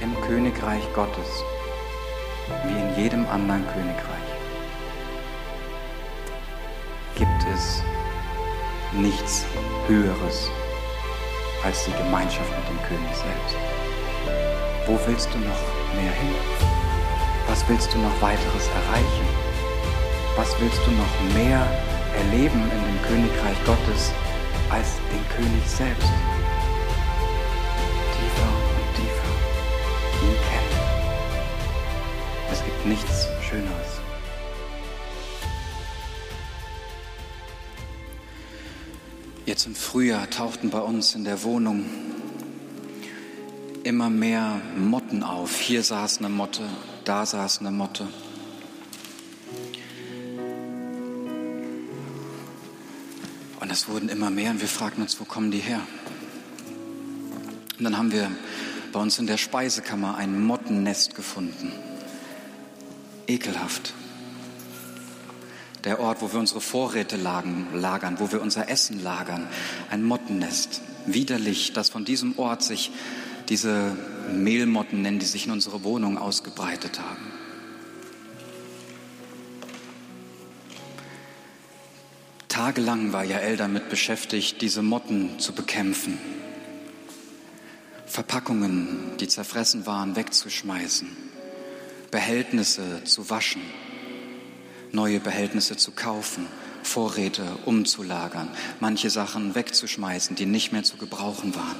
im Königreich Gottes, wie in jedem anderen Königreich, gibt es nichts Höheres als die Gemeinschaft mit dem König selbst. Wo willst du noch mehr hin? Was willst du noch weiteres erreichen? Was willst du noch mehr erleben in dem Königreich Gottes als den König selbst? Nichts Schöneres. Jetzt im Frühjahr tauchten bei uns in der Wohnung immer mehr Motten auf. Hier saß eine Motte, da saß eine Motte. Und es wurden immer mehr und wir fragten uns, wo kommen die her? Und dann haben wir bei uns in der Speisekammer ein Mottennest gefunden. Ekelhaft. Der Ort, wo wir unsere Vorräte lagern, wo wir unser Essen lagern. Ein Mottennest. Widerlich, dass von diesem Ort sich diese Mehlmotten nennen, die sich in unsere Wohnung ausgebreitet haben. Tagelang war Jael damit beschäftigt, diese Motten zu bekämpfen. Verpackungen, die zerfressen waren, wegzuschmeißen. Behältnisse zu waschen. Neue Behältnisse zu kaufen. Vorräte umzulagern. Manche Sachen wegzuschmeißen, die nicht mehr zu gebrauchen waren.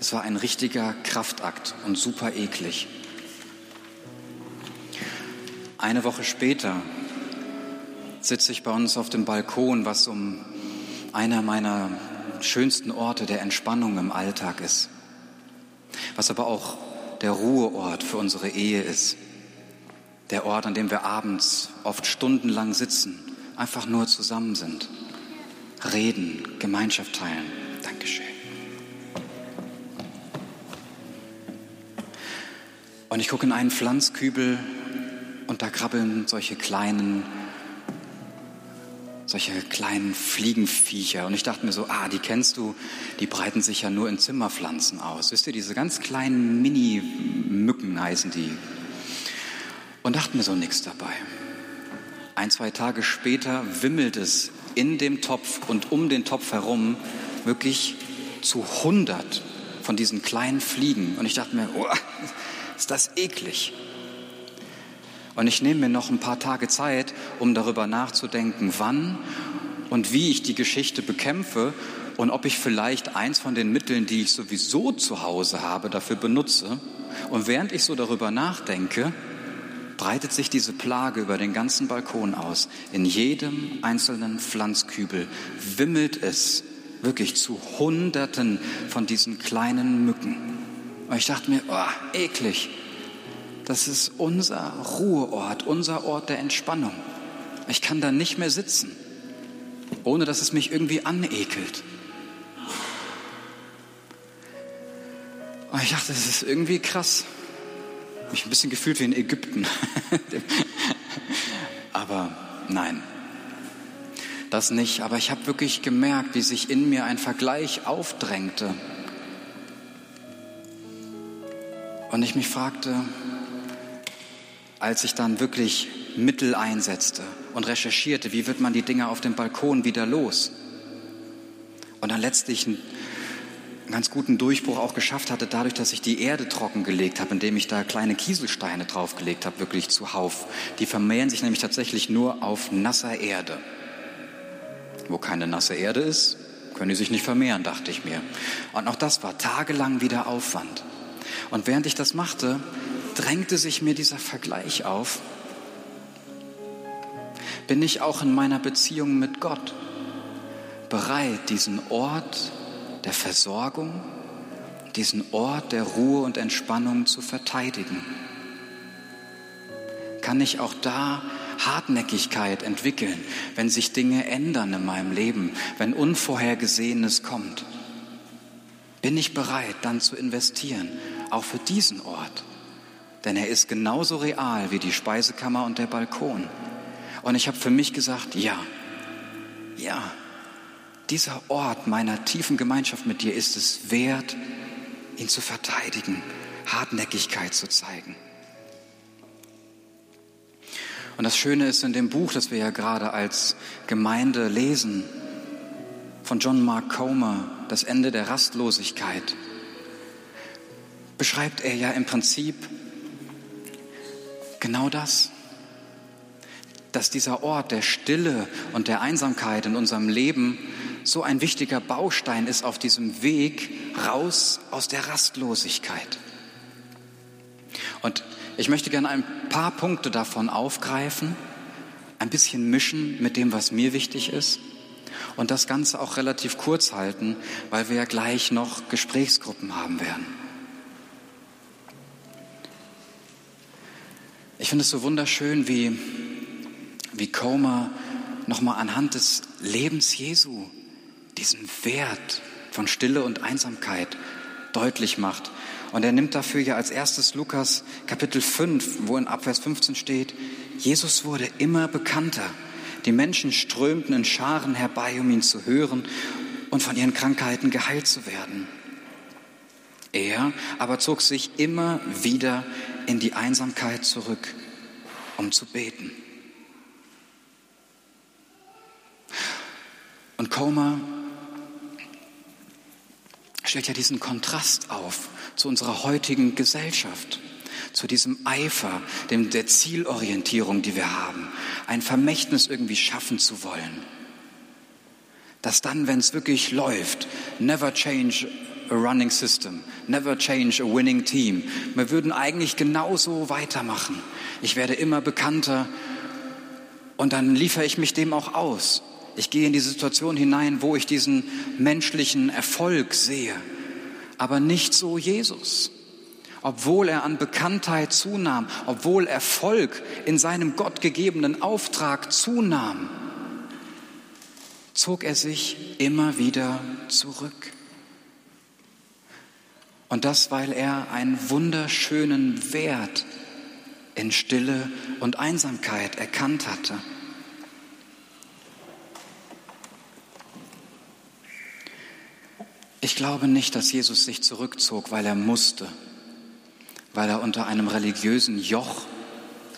Es war ein richtiger Kraftakt und super eklig. Eine Woche später sitze ich bei uns auf dem Balkon, was um einer meiner schönsten Orte der Entspannung im Alltag ist, was aber auch der Ruheort für unsere Ehe ist, der Ort, an dem wir abends oft stundenlang sitzen, einfach nur zusammen sind, reden, Gemeinschaft teilen. Dankeschön. Und ich gucke in einen Pflanzkübel und da krabbeln solche kleinen, solche kleinen Fliegenviecher. Und ich dachte mir so, ah, die kennst du, die breiten sich ja nur in Zimmerpflanzen aus. Wisst ihr, diese ganz kleinen Mini-Mücken heißen die. Und dachte mir so nichts dabei. Ein, zwei Tage später wimmelt es in dem Topf und um den Topf herum wirklich zu hundert von diesen kleinen Fliegen. Und ich dachte mir, oh, ist das eklig. Und ich nehme mir noch ein paar Tage Zeit, um darüber nachzudenken, wann und wie ich die Geschichte bekämpfe und ob ich vielleicht eins von den Mitteln, die ich sowieso zu Hause habe, dafür benutze. Und während ich so darüber nachdenke, breitet sich diese Plage über den ganzen Balkon aus. In jedem einzelnen Pflanzkübel wimmelt es wirklich zu Hunderten von diesen kleinen Mücken. Und ich dachte mir, oh, eklig. Das ist unser Ruheort, unser Ort der Entspannung. Ich kann da nicht mehr sitzen, ohne dass es mich irgendwie anekelt. Und ich dachte, das ist irgendwie krass. Mich ein bisschen gefühlt wie in Ägypten. Aber nein, das nicht. Aber ich habe wirklich gemerkt, wie sich in mir ein Vergleich aufdrängte Und ich mich fragte, als ich dann wirklich Mittel einsetzte und recherchierte, wie wird man die Dinge auf dem Balkon wieder los? Und dann letztlich einen ganz guten Durchbruch auch geschafft hatte, dadurch, dass ich die Erde trockengelegt habe, indem ich da kleine Kieselsteine draufgelegt habe, wirklich zuhauf. Die vermehren sich nämlich tatsächlich nur auf nasser Erde. Wo keine nasse Erde ist, können die sich nicht vermehren, dachte ich mir. Und auch das war tagelang wieder Aufwand. Und während ich das machte, drängte sich mir dieser Vergleich auf. Bin ich auch in meiner Beziehung mit Gott bereit, diesen Ort der Versorgung, diesen Ort der Ruhe und Entspannung zu verteidigen? Kann ich auch da Hartnäckigkeit entwickeln, wenn sich Dinge ändern in meinem Leben, wenn Unvorhergesehenes kommt? Bin ich bereit, dann zu investieren auch für diesen Ort. Denn er ist genauso real wie die Speisekammer und der Balkon. Und ich habe für mich gesagt, ja, ja, dieser Ort meiner tiefen Gemeinschaft mit dir ist es wert, ihn zu verteidigen, Hartnäckigkeit zu zeigen. Und das Schöne ist in dem Buch, das wir ja gerade als Gemeinde lesen, von John Mark Comer, Das Ende der Rastlosigkeit, beschreibt er ja im Prinzip genau das, dass dieser Ort der Stille und der Einsamkeit in unserem Leben so ein wichtiger Baustein ist auf diesem Weg raus aus der Rastlosigkeit. Und ich möchte gerne ein paar Punkte davon aufgreifen, ein bisschen mischen mit dem, was mir wichtig ist und das Ganze auch relativ kurz halten, weil wir ja gleich noch Gesprächsgruppen haben werden. Ich finde es so wunderschön, wie, wie Comer nochmal anhand des Lebens Jesu diesen Wert von Stille und Einsamkeit deutlich macht. Und er nimmt dafür ja als erstes Lukas Kapitel 5, wo in Abvers 15 steht, Jesus wurde immer bekannter. Die Menschen strömten in Scharen herbei, um ihn zu hören und von ihren Krankheiten geheilt zu werden. Er aber zog sich immer wieder in die Einsamkeit zurück, um zu beten. Und Comer stellt ja diesen Kontrast auf zu unserer heutigen Gesellschaft, zu diesem Eifer, dem, der Zielorientierung, die wir haben, ein Vermächtnis irgendwie schaffen zu wollen. Dass dann, wenn es wirklich läuft, never change a running system, never change a winning team. Wir würden eigentlich genauso weitermachen. Ich werde immer bekannter und dann liefere ich mich dem auch aus. Ich gehe in die Situation hinein, wo ich diesen menschlichen Erfolg sehe, aber nicht so Jesus. Obwohl er an Bekanntheit zunahm, obwohl Erfolg in seinem gottgegebenen Auftrag zunahm, zog er sich immer wieder zurück. Und das, weil er einen wunderschönen Wert in Stille und Einsamkeit erkannt hatte. Ich glaube nicht, dass Jesus sich zurückzog, weil er musste, weil er unter einem religiösen Joch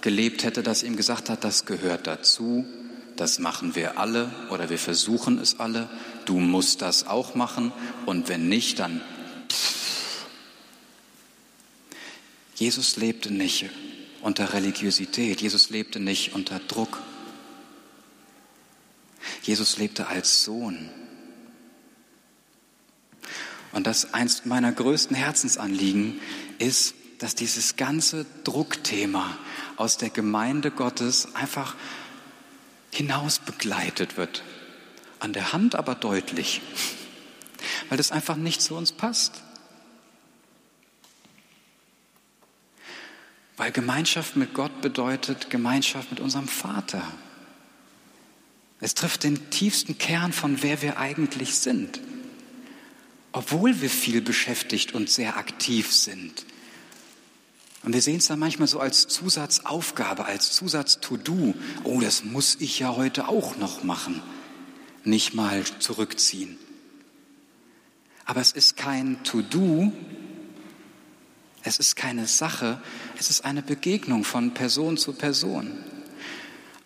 gelebt hätte, das ihm gesagt hat, das gehört dazu, das machen wir alle oder wir versuchen es alle, du musst das auch machen und wenn nicht, dann Jesus lebte nicht unter Religiosität, Jesus lebte nicht unter Druck. Jesus lebte als Sohn. Und das eins meiner größten Herzensanliegen ist, dass dieses ganze Druckthema aus der Gemeinde Gottes einfach hinaus begleitet wird. An der Hand aber deutlich, weil das einfach nicht zu uns passt. Weil Gemeinschaft mit Gott bedeutet Gemeinschaft mit unserem Vater. Es trifft den tiefsten Kern von wer wir eigentlich sind obwohl wir viel beschäftigt und sehr aktiv sind. Und wir sehen es dann manchmal so als Zusatzaufgabe, als Zusatz-To-Do. Oh, das muss ich ja heute auch noch machen. Nicht mal zurückziehen. Aber es ist kein To-Do, es ist keine Sache, es ist eine Begegnung von Person zu Person.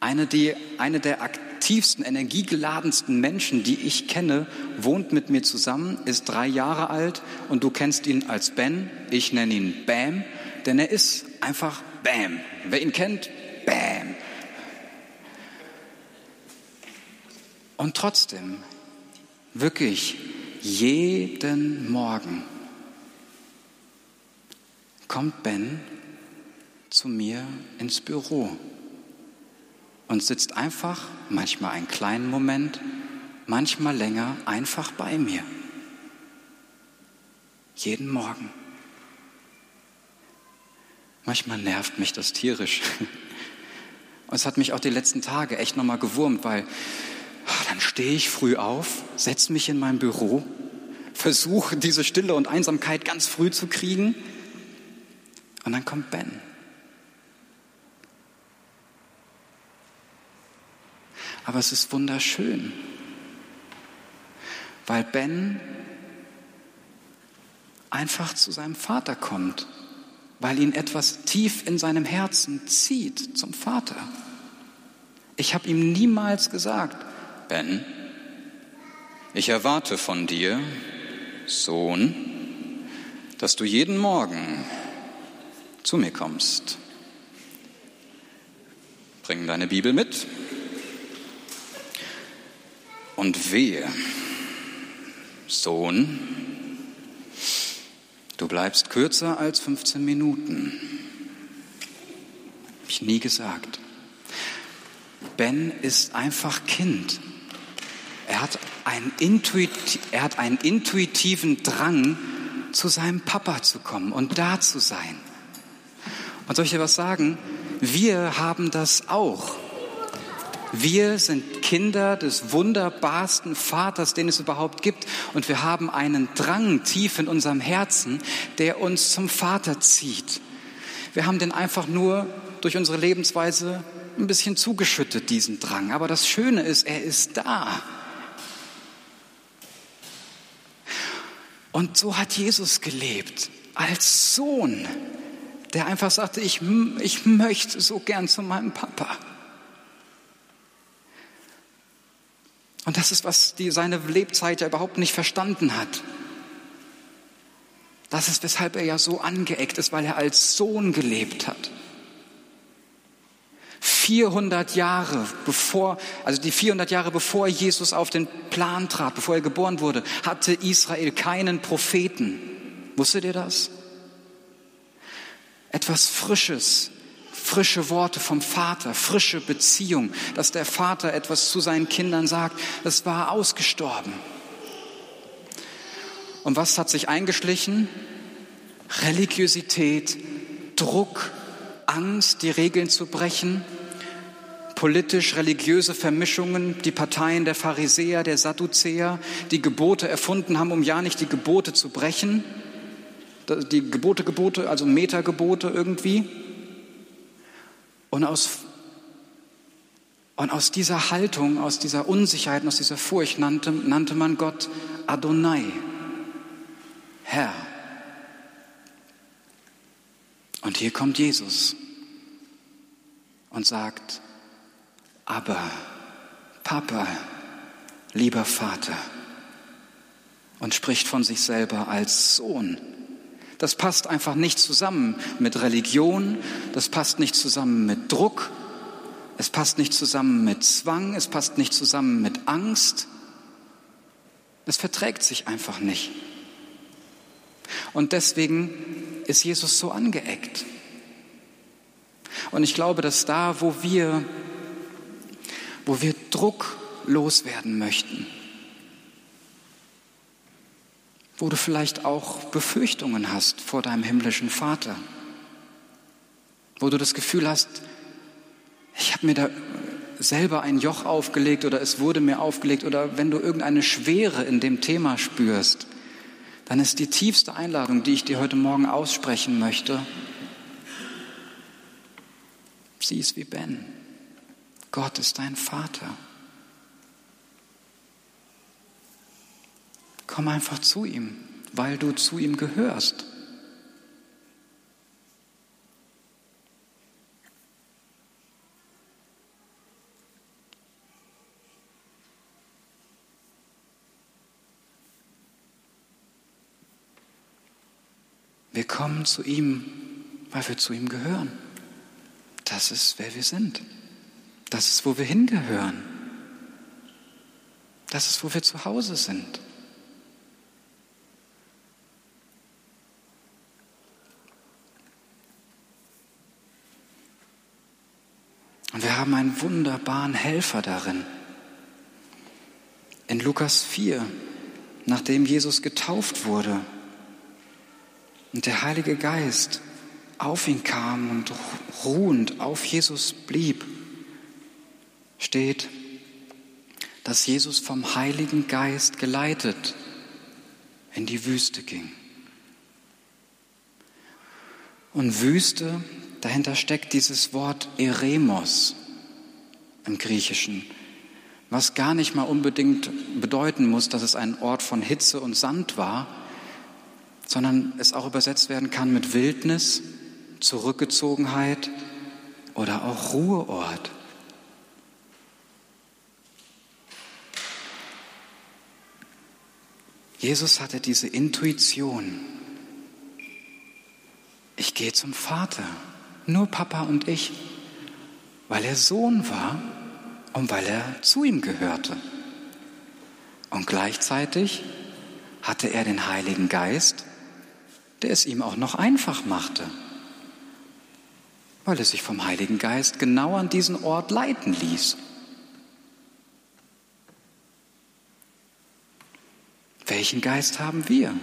Eine, die, eine der aktivsten, energiegeladensten Menschen, die ich kenne, wohnt mit mir zusammen, ist drei Jahre alt und du kennst ihn als Ben. Ich nenne ihn Bam, denn er ist einfach Bam. Wer ihn kennt, Bam. Und trotzdem, wirklich jeden Morgen kommt Ben zu mir ins Büro und sitzt einfach, manchmal einen kleinen Moment, manchmal länger, einfach bei mir. Jeden Morgen. Manchmal nervt mich das tierisch. Und es hat mich auch die letzten Tage echt nochmal gewurmt, weil ah, dann stehe ich früh auf, setze mich in mein Büro, versuche diese Stille und Einsamkeit ganz früh zu kriegen und dann kommt Ben. Aber es ist wunderschön, weil Ben einfach zu seinem Vater kommt, weil ihn etwas tief in seinem Herzen zieht zum Vater. Ich habe ihm niemals gesagt, Ben, ich erwarte von dir, Sohn, dass du jeden Morgen zu mir kommst. Bring deine Bibel mit und wehe, Sohn, du bleibst kürzer als 15 Minuten. Hab ich nie gesagt. Ben ist einfach Kind. Er hat, er hat einen intuitiven Drang, zu seinem Papa zu kommen und da zu sein. Und soll ich dir was sagen? Wir haben das auch. Wir sind Kinder des wunderbarsten Vaters, den es überhaupt gibt. Und wir haben einen Drang tief in unserem Herzen, der uns zum Vater zieht. Wir haben den einfach nur durch unsere Lebensweise ein bisschen zugeschüttet, diesen Drang. Aber das Schöne ist, er ist da. Und so hat Jesus gelebt, als Sohn, der einfach sagte, ich, ich möchte so gern zu meinem Papa. Und das ist, was die, seine Lebzeit ja überhaupt nicht verstanden hat. Das ist, weshalb er ja so angeeckt ist, weil er als Sohn gelebt hat. 400 Jahre bevor, also die 400 Jahre bevor Jesus auf den Plan trat, bevor er geboren wurde, hatte Israel keinen Propheten. Wusstet ihr das? Etwas Frisches, frische Worte vom Vater, frische Beziehung, dass der Vater etwas zu seinen Kindern sagt, das war ausgestorben. Und was hat sich eingeschlichen? Religiosität, Druck, Angst, die Regeln zu brechen, politisch-religiöse Vermischungen, die Parteien der Pharisäer, der Sadduzäer, die Gebote erfunden haben, um ja nicht die Gebote zu brechen, die Gebote, Gebote, also Metagebote irgendwie. Und aus, und aus dieser Haltung, aus dieser Unsicherheit, aus dieser Furcht nannte, nannte man Gott Adonai, Herr. Und hier kommt Jesus und sagt, aber Papa, lieber Vater, und spricht von sich selber als Sohn. Das passt einfach nicht zusammen mit Religion, das passt nicht zusammen mit Druck, es passt nicht zusammen mit Zwang, es passt nicht zusammen mit Angst. Es verträgt sich einfach nicht. Und deswegen ist Jesus so angeeckt. Und ich glaube, dass da, wo wir, wo wir Druck loswerden möchten, wo du vielleicht auch Befürchtungen hast vor deinem himmlischen Vater, wo du das Gefühl hast, ich habe mir da selber ein Joch aufgelegt oder es wurde mir aufgelegt oder wenn du irgendeine Schwere in dem Thema spürst, dann ist die tiefste Einladung, die ich dir heute Morgen aussprechen möchte, sieh es wie Ben. Gott ist dein Vater. Komm einfach zu ihm, weil du zu ihm gehörst. Wir kommen zu ihm, weil wir zu ihm gehören. Das ist, wer wir sind. Das ist, wo wir hingehören. Das ist, wo wir zu Hause sind. Haben einen wunderbaren Helfer darin. In Lukas 4, nachdem Jesus getauft wurde und der Heilige Geist auf ihn kam und ruhend auf Jesus blieb, steht, dass Jesus vom Heiligen Geist geleitet in die Wüste ging. Und Wüste Dahinter steckt dieses Wort Eremos im Griechischen, was gar nicht mal unbedingt bedeuten muss, dass es ein Ort von Hitze und Sand war, sondern es auch übersetzt werden kann mit Wildnis, Zurückgezogenheit oder auch Ruheort. Jesus hatte diese Intuition. Ich gehe zum Vater, nur Papa und ich, weil er Sohn war und weil er zu ihm gehörte. Und gleichzeitig hatte er den Heiligen Geist, der es ihm auch noch einfach machte, weil er sich vom Heiligen Geist genau an diesen Ort leiten ließ. Welchen Geist haben wir?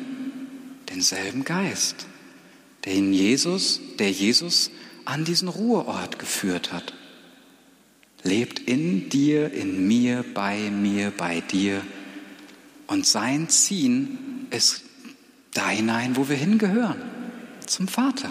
Denselben Geist, den Jesus, der Jesus an diesen Ruheort geführt hat. Lebt in dir, in mir, bei mir, bei dir. Und sein Ziehen ist da hinein, wo wir hingehören, zum Vater.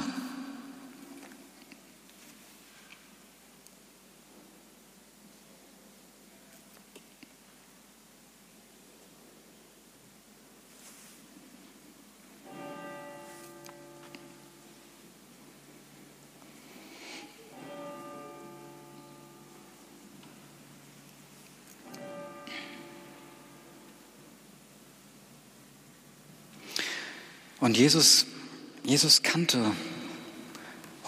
Und Jesus, Jesus kannte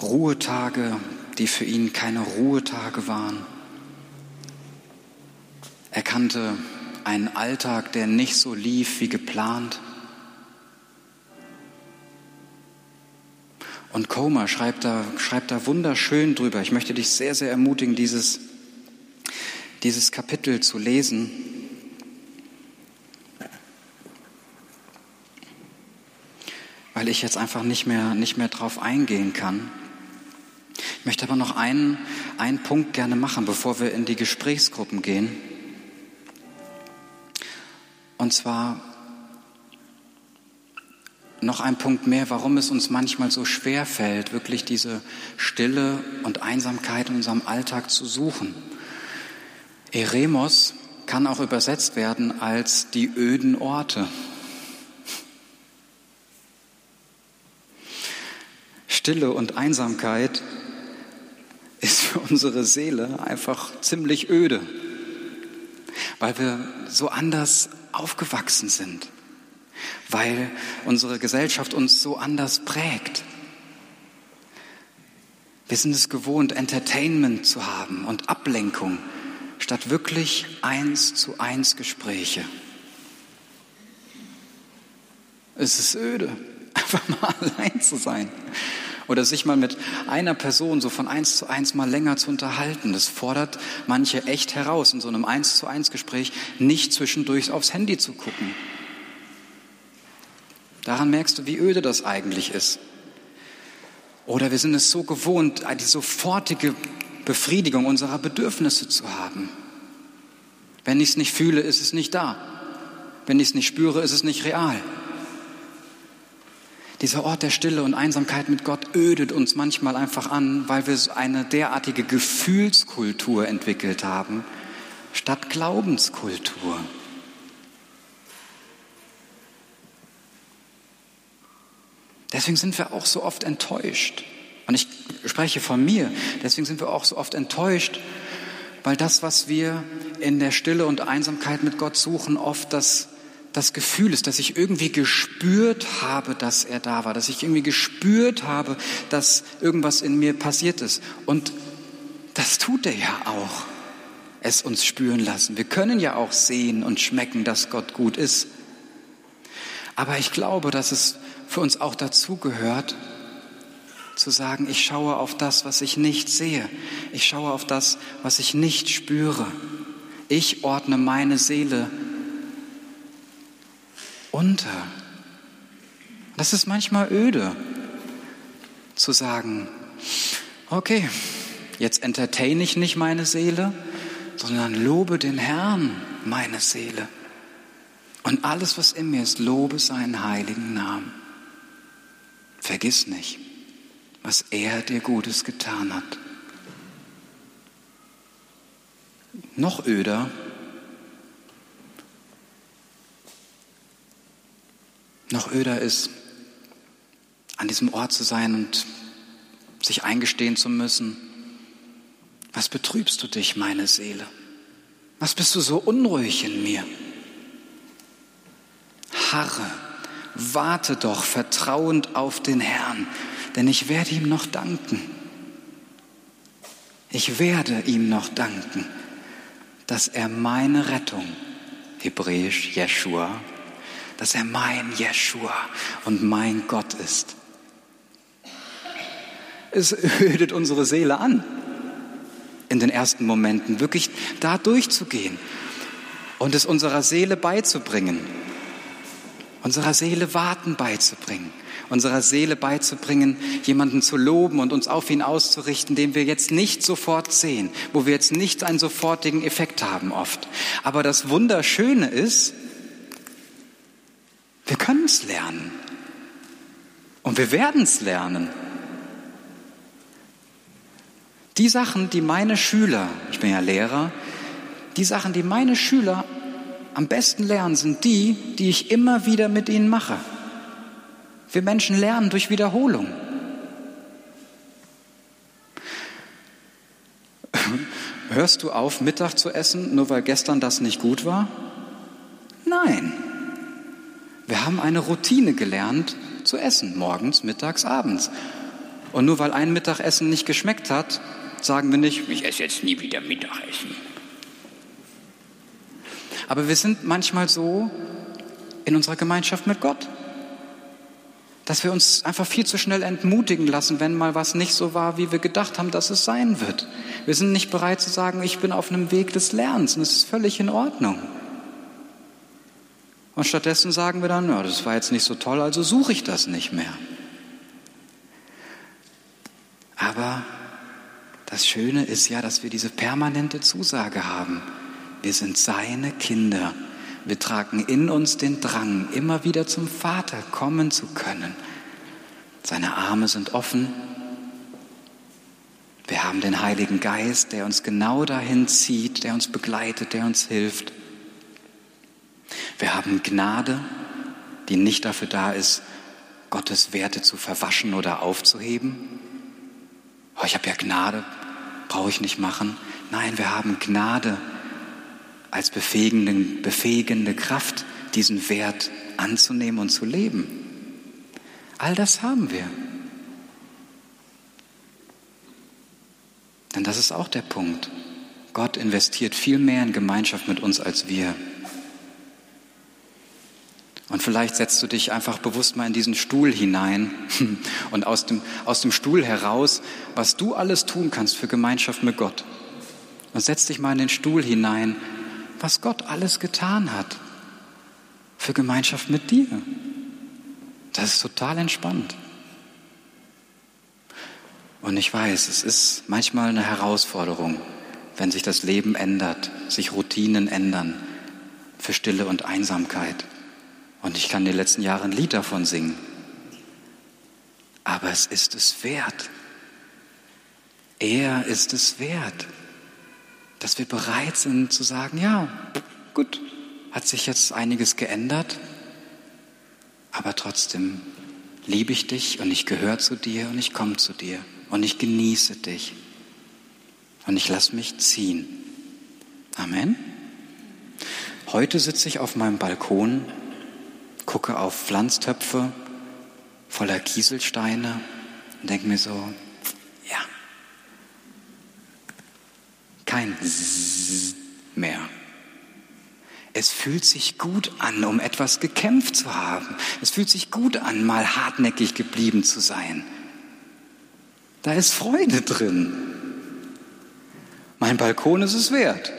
Ruhetage, die für ihn keine Ruhetage waren. Er kannte einen Alltag, der nicht so lief wie geplant. Und Comer schreibt da, schreibt da wunderschön drüber. Ich möchte dich sehr, sehr ermutigen, dieses, dieses Kapitel zu lesen. Weil ich jetzt einfach nicht mehr, nicht mehr drauf eingehen kann. Ich möchte aber noch einen, einen Punkt gerne machen, bevor wir in die Gesprächsgruppen gehen. Und zwar noch ein Punkt mehr, warum es uns manchmal so schwer fällt, wirklich diese Stille und Einsamkeit in unserem Alltag zu suchen. Eremos kann auch übersetzt werden als die öden Orte. Stille und Einsamkeit ist für unsere Seele einfach ziemlich öde, weil wir so anders aufgewachsen sind, weil unsere Gesellschaft uns so anders prägt. Wir sind es gewohnt, Entertainment zu haben und Ablenkung statt wirklich eins zu eins Gespräche. Es ist öde, einfach mal allein zu sein. Oder sich mal mit einer Person so von eins zu eins mal länger zu unterhalten. Das fordert manche echt heraus, in so einem eins zu eins Gespräch nicht zwischendurch aufs Handy zu gucken. Daran merkst du, wie öde das eigentlich ist. Oder wir sind es so gewohnt, die sofortige Befriedigung unserer Bedürfnisse zu haben. Wenn ich es nicht fühle, ist es nicht da. Wenn ich es nicht spüre, ist es nicht real. Dieser Ort der Stille und Einsamkeit mit Gott ödet uns manchmal einfach an, weil wir eine derartige Gefühlskultur entwickelt haben, statt Glaubenskultur. Deswegen sind wir auch so oft enttäuscht. Und ich spreche von mir. Deswegen sind wir auch so oft enttäuscht, weil das, was wir in der Stille und Einsamkeit mit Gott suchen, oft das das Gefühl ist, dass ich irgendwie gespürt habe, dass er da war, dass ich irgendwie gespürt habe, dass irgendwas in mir passiert ist. Und das tut er ja auch, es uns spüren lassen. Wir können ja auch sehen und schmecken, dass Gott gut ist. Aber ich glaube, dass es für uns auch dazu gehört, zu sagen, ich schaue auf das, was ich nicht sehe. Ich schaue auf das, was ich nicht spüre. Ich ordne meine Seele unter. Das ist manchmal öde zu sagen, okay, jetzt entertain ich nicht meine Seele, sondern lobe den Herrn, meine Seele. Und alles, was in mir ist, lobe seinen heiligen Namen. Vergiss nicht, was er dir Gutes getan hat. Noch öder Öder ist, an diesem Ort zu sein und sich eingestehen zu müssen, was betrübst du dich, meine Seele? Was bist du so unruhig in mir? Harre, warte doch vertrauend auf den Herrn, denn ich werde ihm noch danken. Ich werde ihm noch danken, dass er meine Rettung, hebräisch Jeshua, dass er mein Jeshua und mein Gott ist. Es ödet unsere Seele an, in den ersten Momenten wirklich da durchzugehen und es unserer Seele beizubringen, unserer Seele Warten beizubringen, unserer Seele beizubringen, jemanden zu loben und uns auf ihn auszurichten, den wir jetzt nicht sofort sehen, wo wir jetzt nicht einen sofortigen Effekt haben oft. Aber das Wunderschöne ist, wir können es lernen und wir werden es lernen. Die Sachen, die meine Schüler, ich bin ja Lehrer, die Sachen, die meine Schüler am besten lernen, sind die, die ich immer wieder mit ihnen mache. Wir Menschen lernen durch Wiederholung. Hörst du auf, Mittag zu essen, nur weil gestern das nicht gut war? Nein. Wir haben eine Routine gelernt zu essen, morgens, mittags, abends. Und nur weil ein Mittagessen nicht geschmeckt hat, sagen wir nicht, ich esse jetzt nie wieder Mittagessen. Aber wir sind manchmal so in unserer Gemeinschaft mit Gott, dass wir uns einfach viel zu schnell entmutigen lassen, wenn mal was nicht so war, wie wir gedacht haben, dass es sein wird. Wir sind nicht bereit zu sagen, ich bin auf einem Weg des Lernens und es ist völlig in Ordnung. Und stattdessen sagen wir dann, ja, das war jetzt nicht so toll, also suche ich das nicht mehr. Aber das Schöne ist ja, dass wir diese permanente Zusage haben. Wir sind seine Kinder. Wir tragen in uns den Drang, immer wieder zum Vater kommen zu können. Seine Arme sind offen. Wir haben den Heiligen Geist, der uns genau dahin zieht, der uns begleitet, der uns hilft. Wir haben Gnade, die nicht dafür da ist, Gottes Werte zu verwaschen oder aufzuheben. Oh, ich habe ja Gnade, brauche ich nicht machen. Nein, wir haben Gnade als befähigende, befähigende Kraft, diesen Wert anzunehmen und zu leben. All das haben wir. Denn das ist auch der Punkt. Gott investiert viel mehr in Gemeinschaft mit uns als wir. Und vielleicht setzt du dich einfach bewusst mal in diesen Stuhl hinein und aus dem, aus dem Stuhl heraus, was du alles tun kannst für Gemeinschaft mit Gott. Und setz dich mal in den Stuhl hinein, was Gott alles getan hat für Gemeinschaft mit dir. Das ist total entspannt. Und ich weiß, es ist manchmal eine Herausforderung, wenn sich das Leben ändert, sich Routinen ändern für Stille und Einsamkeit. Und ich kann die letzten Jahre ein Lied davon singen. Aber es ist es wert. Er ist es wert, dass wir bereit sind zu sagen, ja, gut, hat sich jetzt einiges geändert, aber trotzdem liebe ich dich und ich gehöre zu dir und ich komme zu dir und ich genieße dich und ich lasse mich ziehen. Amen. Heute sitze ich auf meinem Balkon gucke auf Pflanztöpfe voller Kieselsteine und denke mir so, ja, kein Zzz mehr. Es fühlt sich gut an, um etwas gekämpft zu haben. Es fühlt sich gut an, mal hartnäckig geblieben zu sein. Da ist Freude drin. Mein Balkon ist es wert.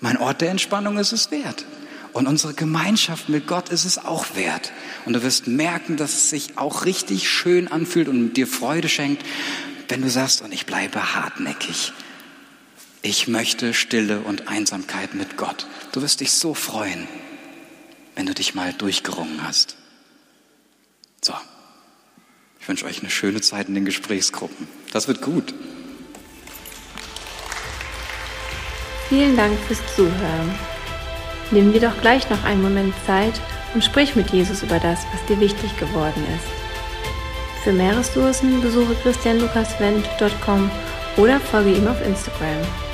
Mein Ort der Entspannung ist es wert. Und unsere Gemeinschaft mit Gott ist es auch wert. Und du wirst merken, dass es sich auch richtig schön anfühlt und dir Freude schenkt, wenn du sagst, und ich bleibe hartnäckig. Ich möchte Stille und Einsamkeit mit Gott. Du wirst dich so freuen, wenn du dich mal durchgerungen hast. So, ich wünsche euch eine schöne Zeit in den Gesprächsgruppen. Das wird gut. Vielen Dank fürs Zuhören. Nimm dir doch gleich noch einen Moment Zeit und sprich mit Jesus über das, was dir wichtig geworden ist. Für mehr Ressourcen besuche christianlukaswendt.com oder folge ihm auf Instagram.